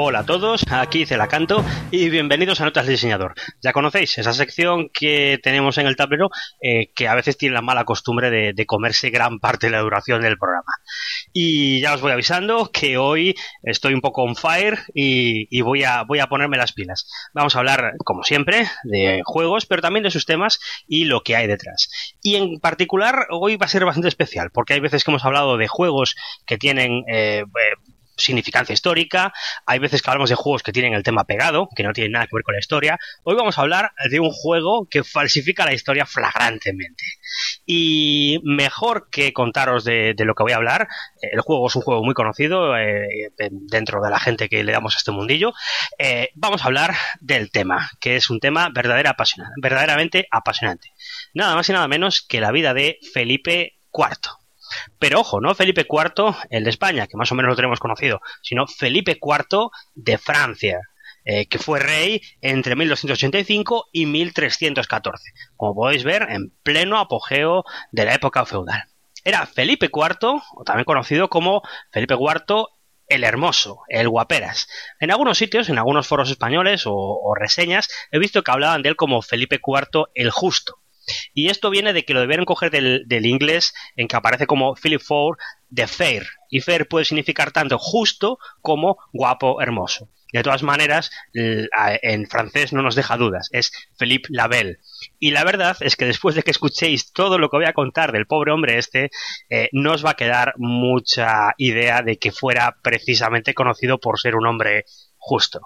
Hola a todos, aquí Celacanto y bienvenidos a Notas de Diseñador. Ya conocéis esa sección que tenemos en el tablero eh, que a veces tiene la mala costumbre de, comerse gran parte de la duración del programa. Y ya os voy avisando que hoy estoy un poco on fire y, voy, a, voy a ponerme las pilas. Vamos a hablar, como siempre, de juegos, pero también de sus temas y lo que hay detrás. Y en particular, hoy va a ser bastante especial, porque hay veces que hemos hablado de juegos que tienen eh, significancia histórica, hay veces que hablamos de juegos que tienen el tema pegado, que no tienen nada que ver con la historia. Hoy vamos a hablar de un juego que falsifica la historia flagrantemente. Y mejor que contaros de, lo que voy a hablar, el juego es un juego muy conocido eh, dentro de la gente que le damos a este mundillo, eh, vamos a hablar del tema, que es un tema verdadera verdaderamente apasionante. Nada más y nada menos que la vida de Felipe IV. Pero ojo, no Felipe IV, el de España, que más o menos lo tenemos conocido, sino Felipe IV de Francia, eh, que fue rey entre 1285 y 1314, como podéis ver, en pleno apogeo de la época feudal. Era Felipe IV, o también conocido como Felipe IV el Hermoso, el Guaperas. En algunos sitios, en algunos foros españoles o, o, reseñas, he visto que hablaban de él como Felipe IV el Justo. Y esto viene de que lo debieron coger del, inglés en que aparece como Philip Ford de fair. Y fair puede significar tanto justo como guapo, hermoso. De todas maneras, en francés no nos deja dudas, es Philippe Labelle. Y la verdad es que después de que escuchéis todo lo que voy a contar del pobre hombre este, eh, no os va a quedar mucha idea de que fuera precisamente conocido por ser un hombre justo.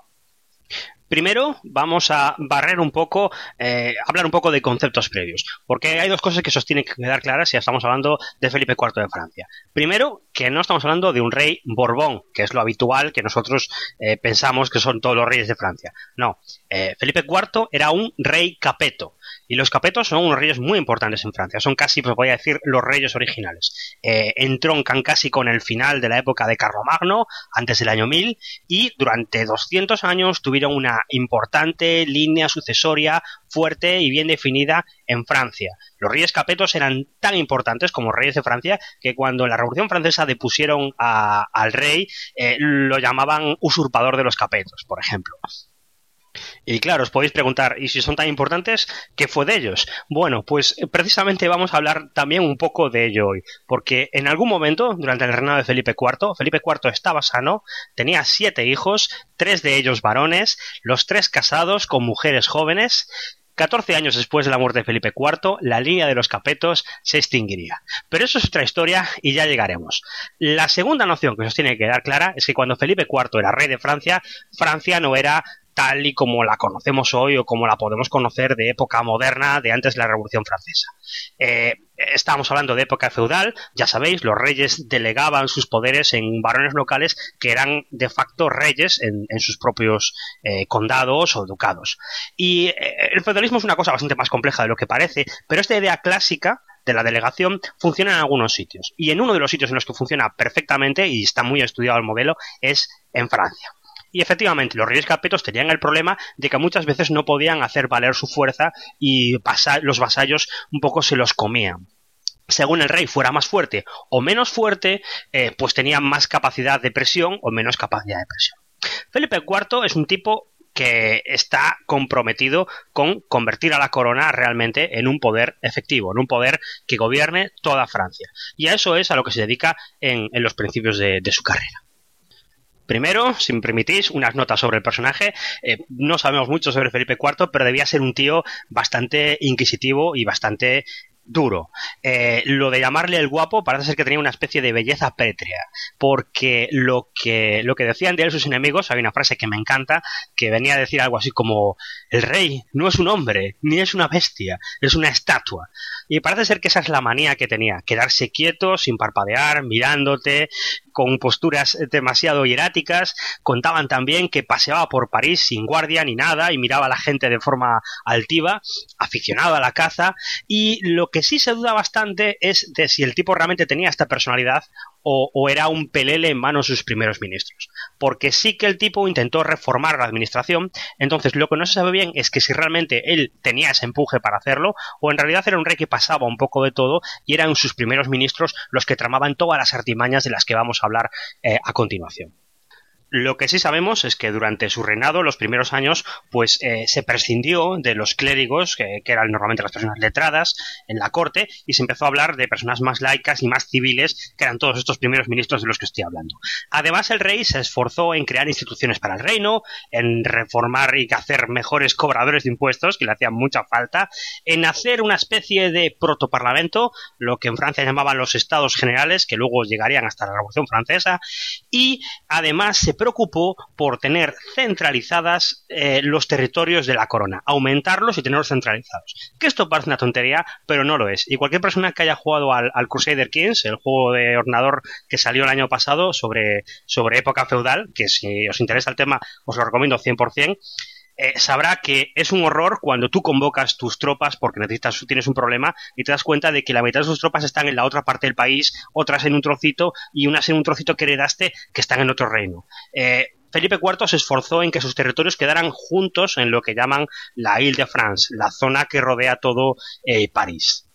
Primero vamos a barrer un poco, eh, hablar un poco de conceptos previos, porque hay dos cosas que os tienen que quedar claras si estamos hablando de Felipe IV de Francia. Primero, que no estamos hablando de un rey Borbón, que es lo habitual que nosotros eh, pensamos que son todos los reyes de Francia. No, eh, Felipe IV era un rey capeto. Y los capetos son unos reyes muy importantes en Francia. Son casi, pues voy a decir, los reyes originales. Eh, entroncan casi con el final de la época de Carlomagno, antes del año 1000, y durante 200 años tuvieron una importante línea sucesoria fuerte y bien definida en Francia. Los reyes capetos eran tan importantes como reyes de Francia que cuando en la Revolución Francesa depusieron al rey, eh, lo llamaban usurpador de los capetos, por ejemplo. Y claro, os podéis preguntar, ¿y si son tan importantes, qué fue de ellos? Bueno, pues eh, precisamente vamos a hablar también un poco de ello hoy, porque en algún momento, durante el reinado de Felipe IV, Felipe IV estaba sano, tenía siete hijos, tres de ellos varones, los tres casados con mujeres jóvenes, 14 años después de la muerte de Felipe IV, la línea de los capetos se extinguiría. Pero eso es otra historia y ya llegaremos. La segunda noción que os tiene que quedar clara es que cuando Felipe IV era rey de Francia, Francia no era tal y como la conocemos hoy o como la podemos conocer de época moderna, de antes de la Revolución Francesa. Eh, estábamos hablando de época feudal, ya sabéis, los reyes delegaban sus poderes en varones locales que eran de facto reyes en, sus propios eh, condados o ducados. Y eh, el feudalismo es una cosa bastante más compleja de lo que parece, pero esta idea clásica de la delegación funciona en algunos sitios. Y en uno de los sitios en los que funciona perfectamente y está muy estudiado el modelo es en Francia. Y efectivamente, los reyes capetos tenían el problema de que muchas veces no podían hacer valer su fuerza y los vasallos un poco se los comían según el rey fuera más fuerte o menos fuerte, eh, pues tenía más capacidad de presión o menos capacidad de presión. Felipe IV es un tipo que está comprometido con convertir a la corona realmente en un poder efectivo, en un poder que gobierne toda Francia. Y a eso es a lo que se dedica en, los principios de su carrera. Primero, si me permitís, unas notas sobre el personaje. Eh, no sabemos mucho sobre Felipe IV, pero debía ser un tío bastante inquisitivo y bastante duro. Eh, lo de llamarle el guapo parece ser que tenía una especie de belleza pétrea, porque lo que, lo que decían de él sus enemigos, hay una frase que me encanta, que venía a decir algo así como, el rey no es un hombre, ni es una bestia, es una estatua. Y parece ser que esa es la manía que tenía, quedarse quieto, sin parpadear, mirándote, con posturas demasiado hieráticas. Contaban también que paseaba por París sin guardia ni nada y miraba a la gente de forma altiva, aficionado a la caza. Y lo que sí se duda bastante es de si el tipo realmente tenía esta personalidad o, era un pelele en manos de sus primeros ministros. Porque sí que el tipo intentó reformar la administración, entonces lo que no se sabe bien es que si realmente él tenía ese empuje para hacerlo, o en realidad era un rey que pasaba un poco de todo y eran sus primeros ministros los que tramaban todas las artimañas de las que vamos a hablar eh, a continuación. Lo que sí sabemos es que durante su reinado, los primeros años, pues eh, se prescindió de los clérigos, que, eran normalmente las personas letradas en la corte, y se empezó a hablar de personas más laicas y más civiles, que eran todos estos primeros ministros de los que estoy hablando. Además, el rey se esforzó en crear instituciones para el reino, en reformar y hacer mejores cobradores de impuestos, que le hacían mucha falta, en hacer una especie de protoparlamento, lo que en Francia llamaban los estados generales, que luego llegarían hasta la Revolución Francesa, y además se preocupó por tener centralizadas eh, los territorios de la corona, aumentarlos y tenerlos centralizados. Que esto parece una tontería, pero no lo es. Y cualquier persona que haya jugado al, Crusader Kings, el juego de ordenador que salió el año pasado sobre, sobre época feudal, que si os interesa el tema os lo recomiendo 100%, eh, sabrá que es un horror cuando tú convocas tus tropas porque necesitas, tienes un problema y te das cuenta de que la mitad de sus tropas están en la otra parte del país, otras en un trocito y unas en un trocito que heredaste que están en otro reino. Eh, Felipe IV se esforzó en que sus territorios quedaran juntos en lo que llaman la Ile de France, la zona que rodea todo eh, París.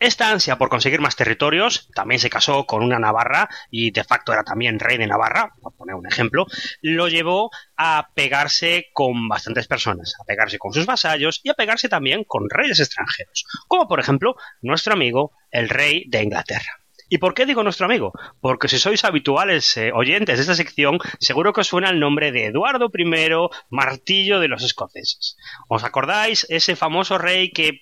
Esta ansia por conseguir más territorios, también se casó con una Navarra y de facto era también rey de Navarra, por poner un ejemplo, lo llevó a pegarse con bastantes personas, a pegarse con sus vasallos y a pegarse también con reyes extranjeros, como por ejemplo nuestro amigo el rey de Inglaterra. ¿Y por qué digo nuestro amigo? Porque si sois habituales eh, oyentes de esta sección, seguro que os suena el nombre de Eduardo I, martillo de los escoceses. ¿Os acordáis ese famoso rey que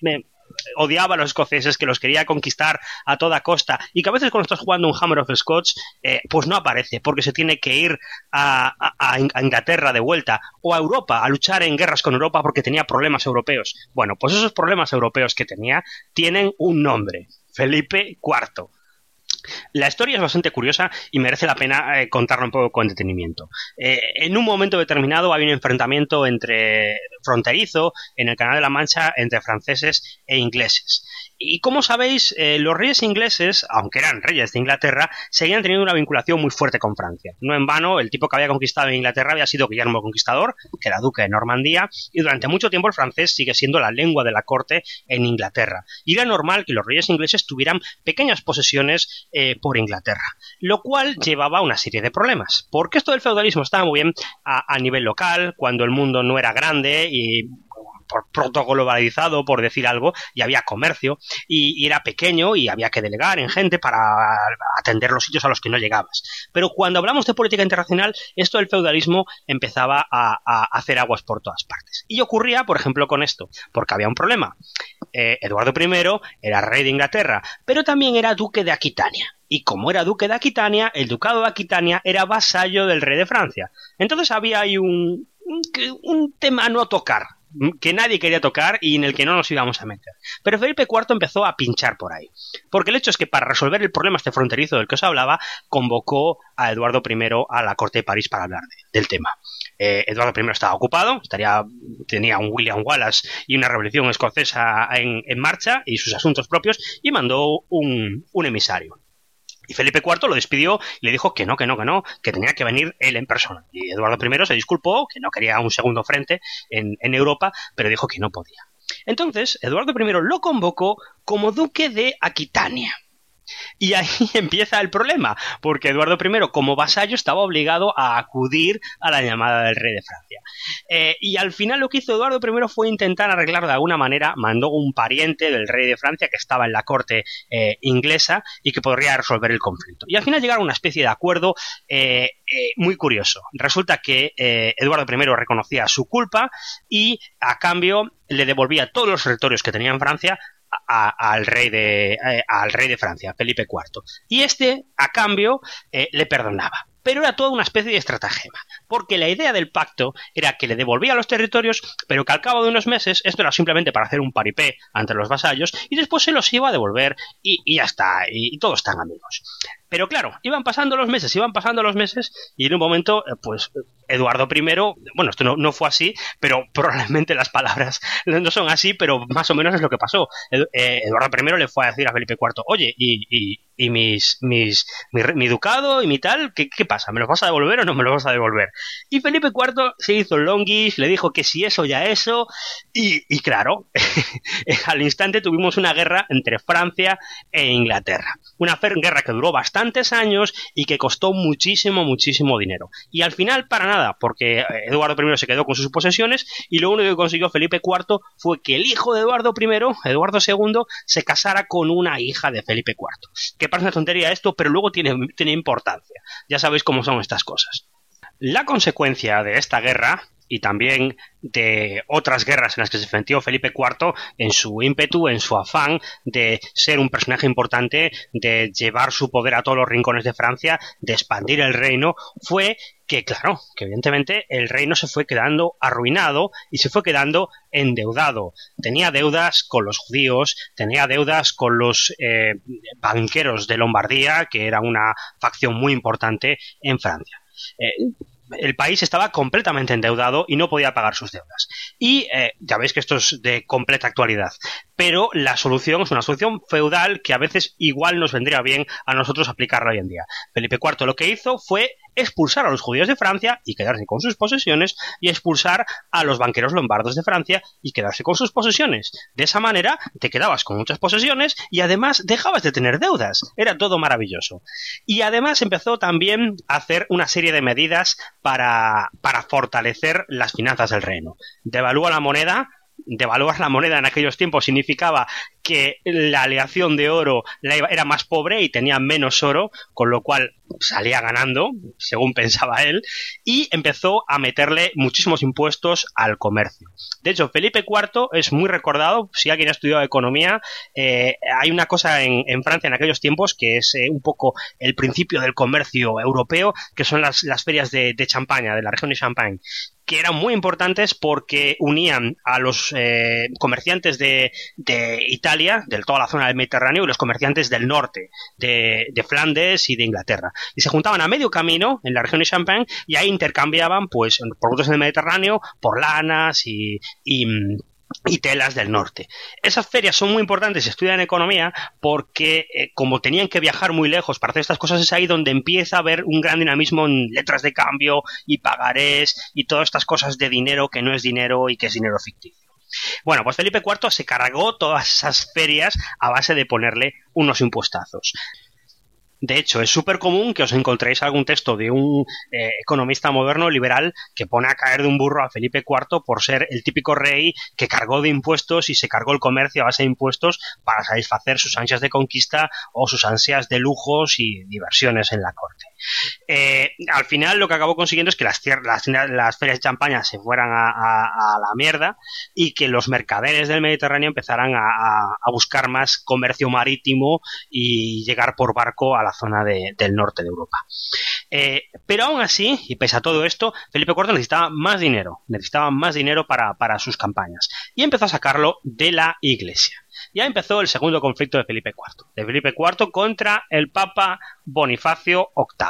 odiaba a los escoceses, que los quería conquistar a toda costa y que a veces cuando estás jugando un Hammer of Scotch, eh, pues no aparece porque se tiene que ir a, Inglaterra de vuelta o a Europa a luchar en guerras con Europa porque tenía problemas europeos. Bueno, pues esos problemas europeos que tenía tienen un nombre, Felipe IV. La historia es bastante curiosa y merece la pena eh, contarla un poco con detenimiento. Eh, en un momento determinado hay un enfrentamiento entre fronterizo en el Canal de la Mancha entre franceses e ingleses. Y como sabéis, eh, los reyes ingleses, aunque eran reyes de Inglaterra, seguían teniendo una vinculación muy fuerte con Francia. No en vano, el tipo que había conquistado Inglaterra había sido Guillermo el Conquistador, que era duque de Normandía, y durante mucho tiempo el francés sigue siendo la lengua de la corte en Inglaterra. Y era normal que los reyes ingleses tuvieran pequeñas posesiones eh, por Inglaterra, lo cual llevaba a una serie de problemas. Porque esto del feudalismo estaba muy bien a, a nivel local, cuando el mundo no era grande y por protocolobalizado, por decir algo, y había comercio, y, era pequeño y había que delegar en gente para atender los sitios a los que no llegabas. Pero cuando hablamos de política internacional, esto del feudalismo empezaba a, hacer aguas por todas partes. Y ocurría, por ejemplo, con esto, porque había un problema. Eh, Eduardo I era rey de Inglaterra, pero también era duque de Aquitania. Y como era duque de Aquitania, el ducado de Aquitania era vasallo del rey de Francia. Entonces había ahí un, un tema no tocar que nadie quería tocar y en el que no nos íbamos a meter. Pero Felipe IV empezó a pinchar por ahí. Porque el hecho es que para resolver el problema este fronterizo del que os hablaba, convocó a Eduardo I a la corte de París para hablar del tema. Eh, Eduardo I estaba ocupado, estaría, tenía un William Wallace y una revolución escocesa en, marcha y sus asuntos propios y mandó un emisario. Y Felipe IV lo despidió y le dijo que no, que no, que no, que tenía que venir él en persona. Y Eduardo I se disculpó, que no quería un segundo frente en, en Europa, pero dijo que no podía. Entonces, Eduardo I lo convocó como duque de Aquitania. Y ahí empieza el problema, porque Eduardo I, como vasallo, estaba obligado a acudir a la llamada del rey de Francia. Eh, y al final lo que hizo Eduardo I fue intentar arreglar de alguna manera, mandó un pariente del rey de Francia que estaba en la corte eh, inglesa y que podría resolver el conflicto. Y al final llegaron a una especie de acuerdo eh, muy curioso. Resulta que Eduardo I reconocía su culpa y a cambio le devolvía todos los territorios que tenía en Francia al, rey de, eh, al rey de Francia, Felipe IV. Y este, a cambio, eh, le perdonaba pero era toda una especie de estratagema, porque la idea del pacto era que le devolvía los territorios, pero que al cabo de unos meses esto era simplemente para hacer un paripé ante los vasallos y después se los iba a devolver y, ya está, y, todos están amigos. Pero claro, iban pasando los meses, iban pasando los meses y en un momento, eh, pues Eduardo I, bueno, esto no, fue así, pero probablemente las palabras no son así, pero más o menos es lo que pasó. Eh, Eduardo I le fue a decir a Felipe IV, oye, y, y, mis, mis, mi, ducado y mi tal, ¿qué, ¿qué, pasa? ¿Me los vas a devolver o no me los vas a devolver? Y Felipe IV se hizo longuis, le dijo que si eso ya eso, y, y claro, al instante tuvimos una guerra entre Francia e Inglaterra. Una guerra que duró bastante bastantes años y que costó muchísimo, muchísimo dinero. Y al final, para nada, porque Eduardo I se quedó con sus posesiones y lo único que consiguió Felipe IV fue que el hijo de Eduardo I, Eduardo II, se casara con una hija de Felipe IV. Que parece una tontería esto, pero luego tiene, tiene importancia. Ya sabéis cómo son estas cosas. La consecuencia de esta guerra y también de otras guerras en las que se enfrentó Felipe IV en su ímpetu, en su afán de ser un personaje importante, de llevar su poder a todos los rincones de Francia, de expandir el reino, fue que, claro, que evidentemente el reino se fue quedando arruinado y se fue quedando endeudado. Tenía deudas con los judíos, tenía deudas con los eh, banqueros de Lombardía, que era una facción muy importante en Francia. Eh, el país estaba completamente endeudado y no podía pagar sus deudas. Y eh, ya veis que esto es de completa actualidad. Pero la solución es una solución feudal que a veces igual nos vendría bien a nosotros aplicarla hoy en día. Felipe IV lo que hizo fue expulsar a los judíos de Francia y quedarse con sus posesiones y expulsar a los banqueros lombardos de Francia y quedarse con sus posesiones. De esa manera te quedabas con muchas posesiones y además dejabas de tener deudas. Era todo maravilloso. Y además empezó también a hacer una serie de medidas para, para fortalecer las finanzas del reino. Devalúa la moneda devaluar la moneda en aquellos tiempos significaba que la aleación de oro era más pobre y tenía menos oro, con lo cual salía ganando, según pensaba él, y empezó a meterle muchísimos impuestos al comercio. De hecho, Felipe IV es muy recordado, si alguien ha estudiado economía, eh, hay una cosa en, Francia en aquellos tiempos que es eh, un poco el principio del comercio europeo, que son las, ferias de, de Champaña, de la región de Champagne, que eran muy importantes porque unían a los eh, comerciantes de, Italia, de toda la zona del Mediterráneo, y los comerciantes del norte, de, Flandes y de Inglaterra. Y se juntaban a medio camino en la región de Champagne y ahí intercambiaban pues productos del Mediterráneo por lanas y y telas del norte. Esas ferias son muy importantes si estudian economía porque eh, como tenían que viajar muy lejos para hacer estas cosas es ahí donde empieza a haber un gran dinamismo en letras de cambio y pagarés y todas estas cosas de dinero que no es dinero y que es dinero ficticio. Bueno, pues Felipe IV se cargó todas esas ferias a base de ponerle unos impuestazos. De hecho, es súper común que os encontréis algún texto de un eh, economista moderno liberal que pone a caer de un burro a Felipe IV por ser el típico rey que cargó de impuestos y se cargó el comercio a base de impuestos para satisfacer sus ansias de conquista o sus ansias de lujos y diversiones en la corte. Eh, al final lo que acabó consiguiendo es que las, ferias de champaña se fueran a, la mierda y que los mercaderes del Mediterráneo empezaran a, buscar más comercio marítimo y llegar por barco a la zona del norte de Europa. Eh, pero aún así, y pese a todo esto, Felipe IV necesitaba más dinero, necesitaba más dinero para sus campañas y empezó a sacarlo de la iglesia ya empezó el segundo conflicto de Felipe IV, de Felipe IV contra el Papa Bonifacio VIII.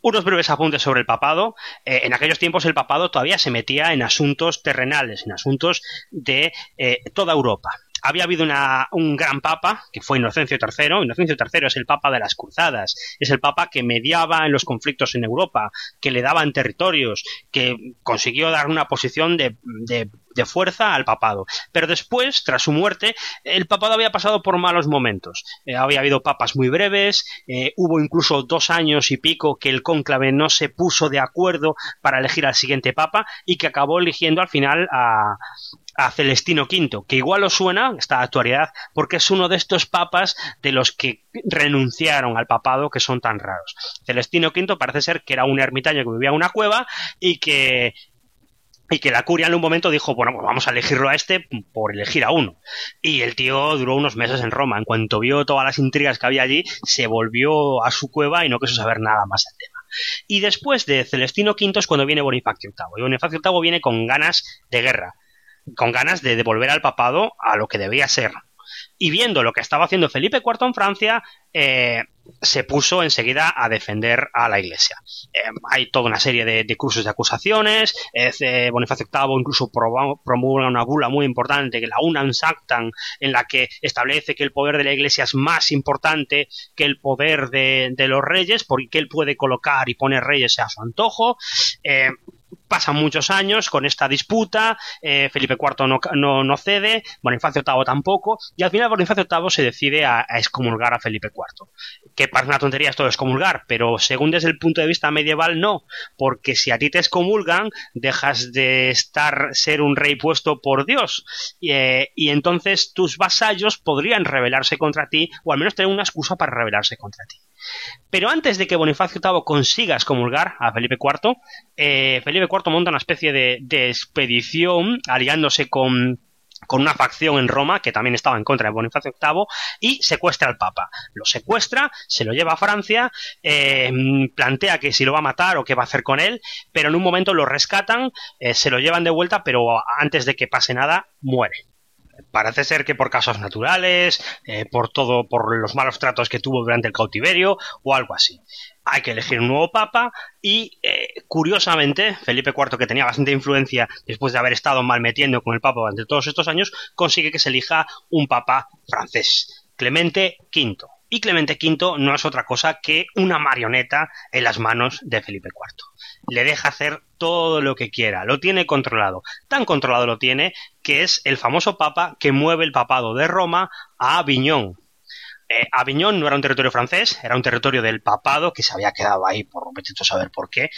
Unos breves apuntes sobre el papado. Eh, en aquellos tiempos el papado todavía se metía en asuntos terrenales, en asuntos de eh, toda Europa había habido un gran papa, que fue Inocencio III. Inocencio III es el papa de las cruzadas, es el papa que mediaba en los conflictos en Europa, que le daban territorios, que consiguió dar una posición de, fuerza al papado. Pero después, tras su muerte, el papado había pasado por malos momentos. Eh, había habido papas muy breves, eh, hubo incluso dos años y pico que el cónclave no se puso de acuerdo para elegir al siguiente papa y que acabó eligiendo al final a, a Celestino V, que igual os suena esta actualidad porque es uno de estos papas de los que renunciaron al papado que son tan raros. Celestino V parece ser que era un ermitaño que vivía en una cueva y que y que la curia en un momento dijo, bueno, pues vamos a elegirlo a este por elegir a uno. Y el tío duró unos meses en Roma. En cuanto vio todas las intrigas que había allí, se volvió a su cueva y no quiso saber nada más del tema. Y después de Celestino V es cuando viene Bonifacio VIII. Y Bonifacio VIII viene con ganas de guerra con ganas de devolver al papado a lo que debía ser. Y viendo lo que estaba haciendo Felipe IV en Francia, eh, se puso enseguida a defender a la Iglesia. Eh, hay toda una serie de, cursos de acusaciones. Eh, Bonifacio VIII incluso promulga una bula muy importante, que la Unam Sanctam, en la que establece que el poder de la Iglesia es más importante que el poder de, de los reyes, porque él puede colocar y poner reyes a su antojo pasan muchos años con esta disputa, eh, Felipe IV no, no, cede, Bonifacio VIII tampoco, y al final Bonifacio VIII se decide a, excomulgar a Felipe IV. Que parece una tontería esto de excomulgar, pero según desde el punto de vista medieval no, porque si a ti te excomulgan, dejas de estar, ser un rey puesto por Dios, y, eh, y entonces tus vasallos podrían rebelarse contra ti, o al menos tener una excusa para rebelarse contra ti. Pero antes de que Bonifacio VIII consiga excomulgar a Felipe IV, eh, Felipe IV monta una especie de, expedición aliándose con, una facción en Roma que también estaba en contra de Bonifacio VIII y secuestra al Papa. Lo secuestra, se lo lleva a Francia, eh, plantea que si lo va a matar o qué va a hacer con él, pero en un momento lo rescatan, eh, se lo llevan de vuelta, pero antes de que pase nada, muere parece ser que por casos naturales, eh, por todo, por los malos tratos que tuvo durante el cautiverio o algo así. Hay que elegir un nuevo papa y, eh, curiosamente, Felipe IV, que tenía bastante influencia después de haber estado mal metiendo con el papa durante todos estos años, consigue que se elija un papa francés, Clemente V. Y Clemente V no es otra cosa que una marioneta en las manos de Felipe IV le deja hacer todo lo que quiera, lo tiene controlado. Tan controlado lo tiene que es el famoso papa que mueve el papado de Roma a Aviñón, eh, Aviñón no era un territorio francés, era un territorio del papado que se había quedado ahí por a saber por qué,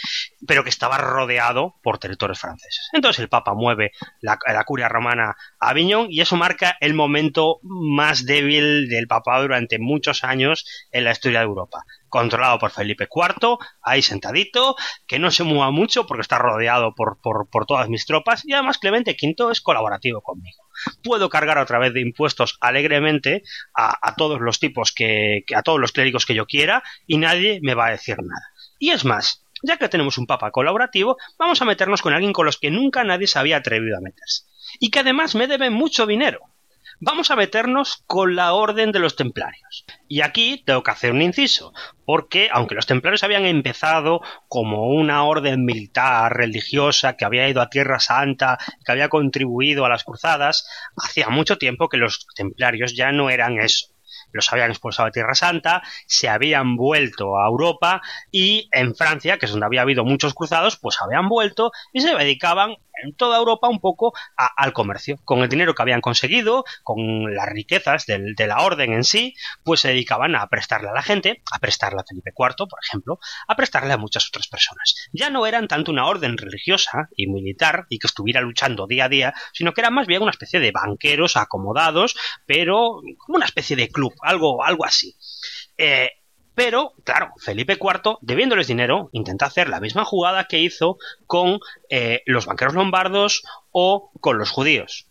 pero que estaba rodeado por territorios franceses. Entonces el papa mueve la, curia romana a Aviñón y eso marca el momento más débil del papado durante muchos años en la historia de Europa. Controlado por Felipe IV, ahí sentadito, que no se mueva mucho porque está rodeado por, por todas mis tropas y además Clemente V es colaborativo conmigo puedo cargar otra vez de impuestos alegremente a, todos los tipos que, a todos los clérigos que yo quiera y nadie me va a decir nada. Y es más, ya que tenemos un papa colaborativo, vamos a meternos con alguien con los que nunca nadie se había atrevido a meterse. Y que además me debe mucho dinero vamos a meternos con la orden de los templarios. Y aquí tengo que hacer un inciso, porque aunque los templarios habían empezado como una orden militar, religiosa, que había ido a Tierra Santa, que había contribuido a las cruzadas, hacía mucho tiempo que los templarios ya no eran eso los habían expulsado de Tierra Santa, se habían vuelto a Europa y en Francia, que es donde había habido muchos cruzados, pues habían vuelto y se dedicaban en toda Europa un poco al comercio. Con el dinero que habían conseguido, con las riquezas de la orden en sí, pues se dedicaban a prestarle a la gente, a prestarle a Felipe IV, por ejemplo, a prestarle a muchas otras personas. Ya no eran tanto una orden religiosa y militar y que estuviera luchando día a día, sino que eran más bien una especie de banqueros acomodados, pero como una especie de club, algo, algo así. Eh, pero, claro, Felipe IV, debiéndoles dinero, intenta hacer la misma jugada que hizo con eh, los banqueros lombardos o con los judíos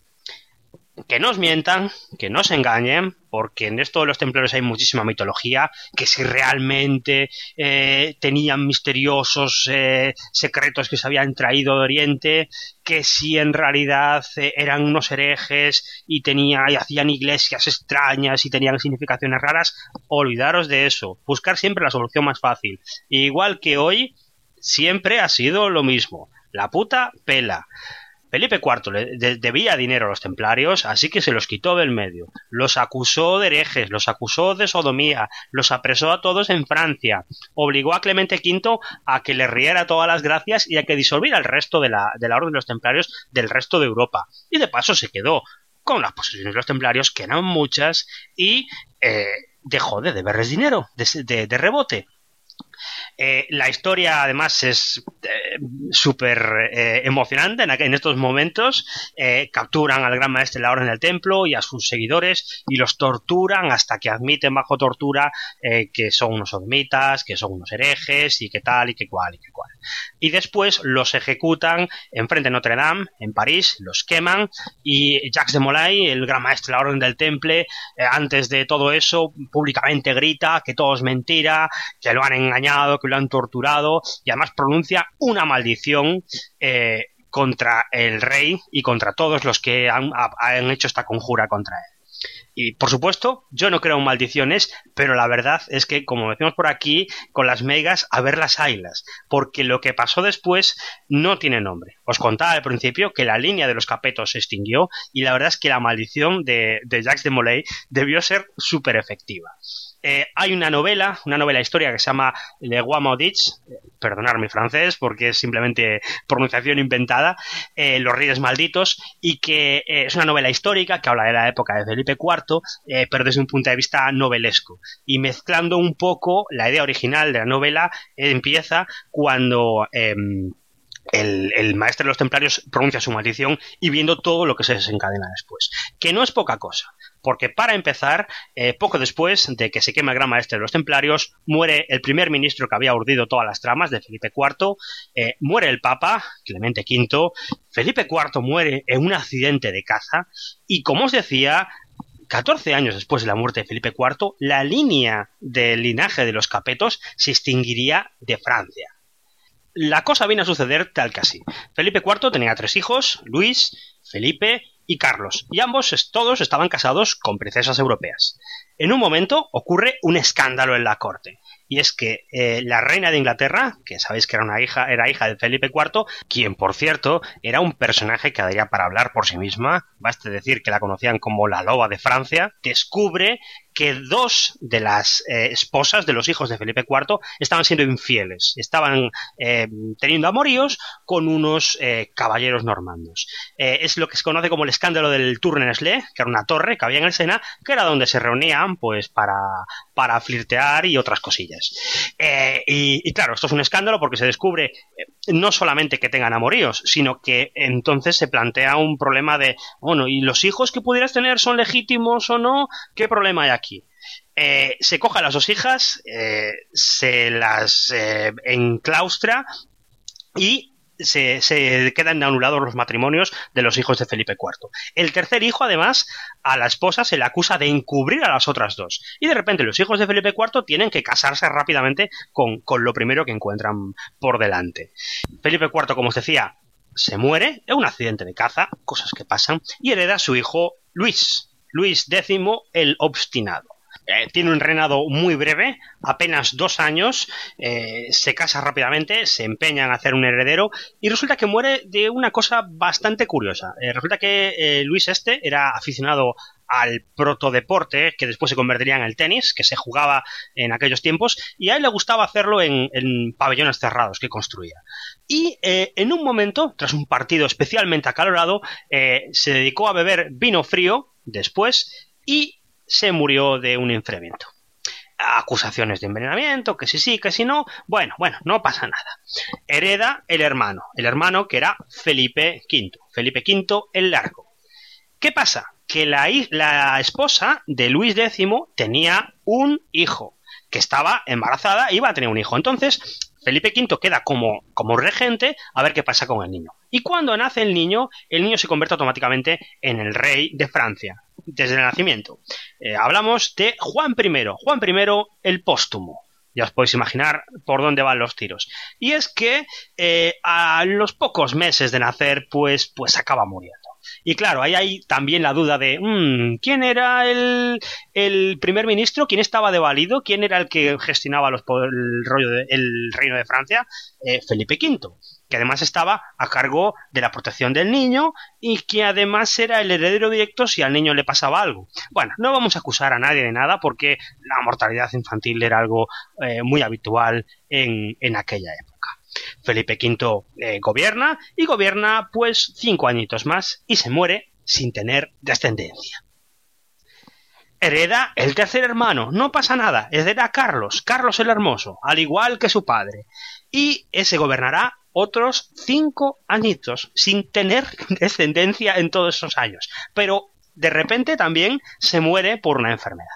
que no os mientan, que no os engañen, porque en esto de los templarios hay muchísima mitología, que si realmente eh, tenían misteriosos eh, secretos que se habían traído de Oriente, que si en realidad eh, eran unos herejes y, tenía, y hacían iglesias extrañas y tenían significaciones raras, olvidaros de eso, buscar siempre la solución más fácil. Igual que hoy, siempre ha sido lo mismo, la puta pela. Felipe IV le debía dinero a los templarios, así que se los quitó del medio. Los acusó de herejes, los acusó de sodomía, los apresó a todos en Francia, obligó a Clemente V a que le riera todas las gracias y a que disolviera el resto de la, Orden de los Templarios del resto de Europa. Y de paso se quedó con las posesiones de los templarios, que eran muchas, y eh, dejó de deberles dinero de, de rebote. Eh, la historia, además, es eh, súper eh, emocionante en, estos momentos. capturan al gran maestre la Orden del Templo y a sus seguidores y los torturan hasta que admiten bajo tortura que son unos sodomitas, que son unos herejes y que tal y que cual y que cual. Y después los ejecutan en frente de Notre Dame, en París, los queman y Jacques de Molay, el gran maestre de la Orden del Temple, antes de todo eso, públicamente grita que todo es mentira, que lo han engañado, que lo han torturado y además pronuncia una maldición eh, contra el rey y contra todos los que han, hecho esta conjura contra él. Y por supuesto, yo no creo en maldiciones, pero la verdad es que, como decimos por aquí, con las megas, a ver las ailas, porque lo que pasó después no tiene nombre. Os contaba al principio que la línea de los capetos se extinguió y la verdad es que la maldición de, de Jacques de Molay debió ser súper efectiva. Eh, hay una novela, una novela histórica que se llama Le Guamaudits, perdonar mi francés porque es simplemente pronunciación inventada, eh, Los Reyes Malditos, y que eh, es una novela histórica que habla de la época de Felipe IV, pero desde un punto de vista novelesco. Y mezclando un poco la idea original de la novela, empieza cuando em, el, maestro de los templarios pronuncia su maldición y viendo todo lo que se desencadena después. Que no es poca cosa, porque para empezar, eh, poco después de que se queme el gran maestre de los templarios, muere el primer ministro que había urdido todas las tramas de Felipe IV, eh, muere el papa, Clemente V, Felipe IV muere en un accidente de caza y como os decía, 14 años después de la muerte de Felipe IV, la línea del linaje de los capetos se extinguiría de Francia la cosa viene a suceder tal que así. Felipe IV tenía tres hijos, Luis, Felipe y Carlos, y ambos todos estaban casados con princesas europeas. En un momento ocurre un escándalo en la corte y es que eh, la reina de Inglaterra, que sabéis que era una hija, era hija de Felipe IV, quien por cierto era un personaje que daría para hablar por sí misma, basta decir que la conocían como la loba de Francia, descubre que dos de las eh, esposas de los hijos de Felipe IV estaban siendo infieles, estaban eh, teniendo amoríos con unos caballeros normandos. es lo que se conoce como el escándalo del Tournesle, que era una torre que había en el Sena, que era donde se reunían pues para, para flirtear y otras cosillas. Eh, y, claro, esto es un escándalo porque se descubre eh, no solamente que tengan amoríos, sino que entonces se plantea un problema de, bueno, ¿y los hijos que pudieras tener son legítimos o no? ¿Qué problema hay aquí? Eh, se coja las dos hijas, se las enclaustra y se, quedan anulados los matrimonios de los hijos de Felipe IV. El tercer hijo, además, a la esposa se le acusa de encubrir a las otras dos. Y de repente los hijos de Felipe IV tienen que casarse rápidamente con, con lo primero que encuentran por delante. Felipe IV, como os decía, se muere en un accidente de caza, cosas que pasan, y hereda a su hijo Luis, Luis X el Obstinado. Eh, tiene un reinado muy breve, apenas dos años, eh, se casa rápidamente, se empeña en hacer un heredero y resulta que muere de una cosa bastante curiosa. Eh, resulta que Luis este era aficionado al protodeporte que después se convertiría en el tenis, que se jugaba en aquellos tiempos, y a él le gustaba hacerlo en, en pabellones cerrados que construía. Y en un momento, tras un partido especialmente acalorado, se dedicó a beber vino frío después y se murió de un enfriamiento. Acusaciones de envenenamiento, que si sí, que si no. Bueno, bueno, no pasa nada. Hereda el hermano, el hermano que era Felipe V, Felipe V el Largo. ¿Qué pasa? Que la, esposa de Luis X tenía un hijo, que estaba embarazada iba a tener un hijo. Entonces, Felipe V queda como, como regente a ver qué pasa con el niño. Y cuando nace el niño, el niño se convierte automáticamente en el rey de Francia, desde el nacimiento. Eh, hablamos de Juan I, Juan I el póstumo. Ya os podéis imaginar por dónde van los tiros. Y es que eh, a los pocos meses de nacer, pues, pues acaba muriendo. Y claro, ahí hay también la duda de mm, quién era el, el, primer ministro, quién estaba de válido, quién era el que gestionaba los, el, rollo el reino de Francia, eh, Felipe V, que además estaba a cargo de la protección del niño y que además era el heredero directo si al niño le pasaba algo. Bueno, no vamos a acusar a nadie de nada porque la mortalidad infantil era algo eh, muy habitual en, en aquella época. Felipe V eh, gobierna y gobierna pues cinco añitos más y se muere sin tener descendencia. Hereda el tercer hermano, no pasa nada, hereda Carlos, Carlos el Hermoso, al igual que su padre. Y ese gobernará otros cinco añitos sin tener descendencia en todos esos años. Pero de repente también se muere por una enfermedad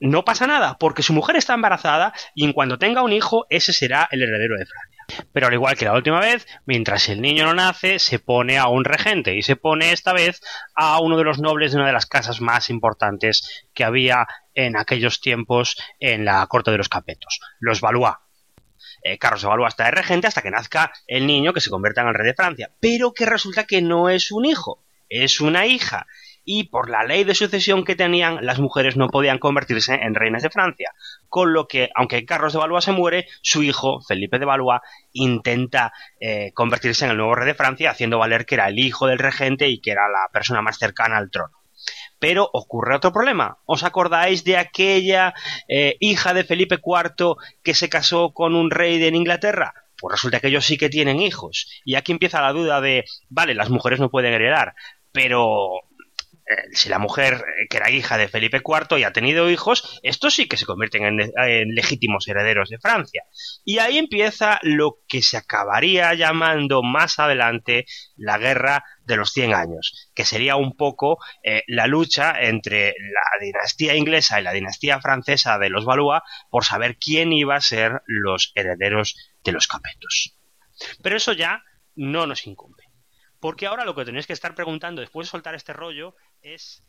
no pasa nada, porque su mujer está embarazada y en cuanto tenga un hijo, ese será el heredero de Francia. Pero al igual que la última vez, mientras el niño no nace, se pone a un regente y se pone esta vez a uno de los nobles de una de las casas más importantes que había en aquellos tiempos en la corte de los capetos, los Valois. Eh, Carlos de Valois está de regente hasta que nazca el niño que se convierta en el rey de Francia, pero que resulta que no es un hijo, es una hija y por la ley de sucesión que tenían, las mujeres no podían convertirse en reinas de Francia. Con lo que, aunque Carlos de Valois se muere, su hijo, Felipe de Valois, intenta eh, convertirse en el nuevo rey de Francia, haciendo valer que era el hijo del regente y que era la persona más cercana al trono. Pero ocurre otro problema. ¿Os acordáis de aquella eh, hija de Felipe IV que se casó con un rey de Inglaterra? Pues resulta que ellos sí que tienen hijos. Y aquí empieza la duda de, vale, las mujeres no pueden heredar, pero eh, si la mujer eh, que era hija de Felipe IV y ha tenido hijos, estos sí que se convierten en, legítimos herederos de Francia. Y ahí empieza lo que se acabaría llamando más adelante la guerra de los 100 años, que sería un poco eh, la lucha entre la dinastía inglesa y la dinastía francesa de los Valois por saber quién iba a ser los herederos de los capetos. Pero eso ya no nos incumbe. Porque ahora lo que tenéis que estar preguntando después de soltar este rollo es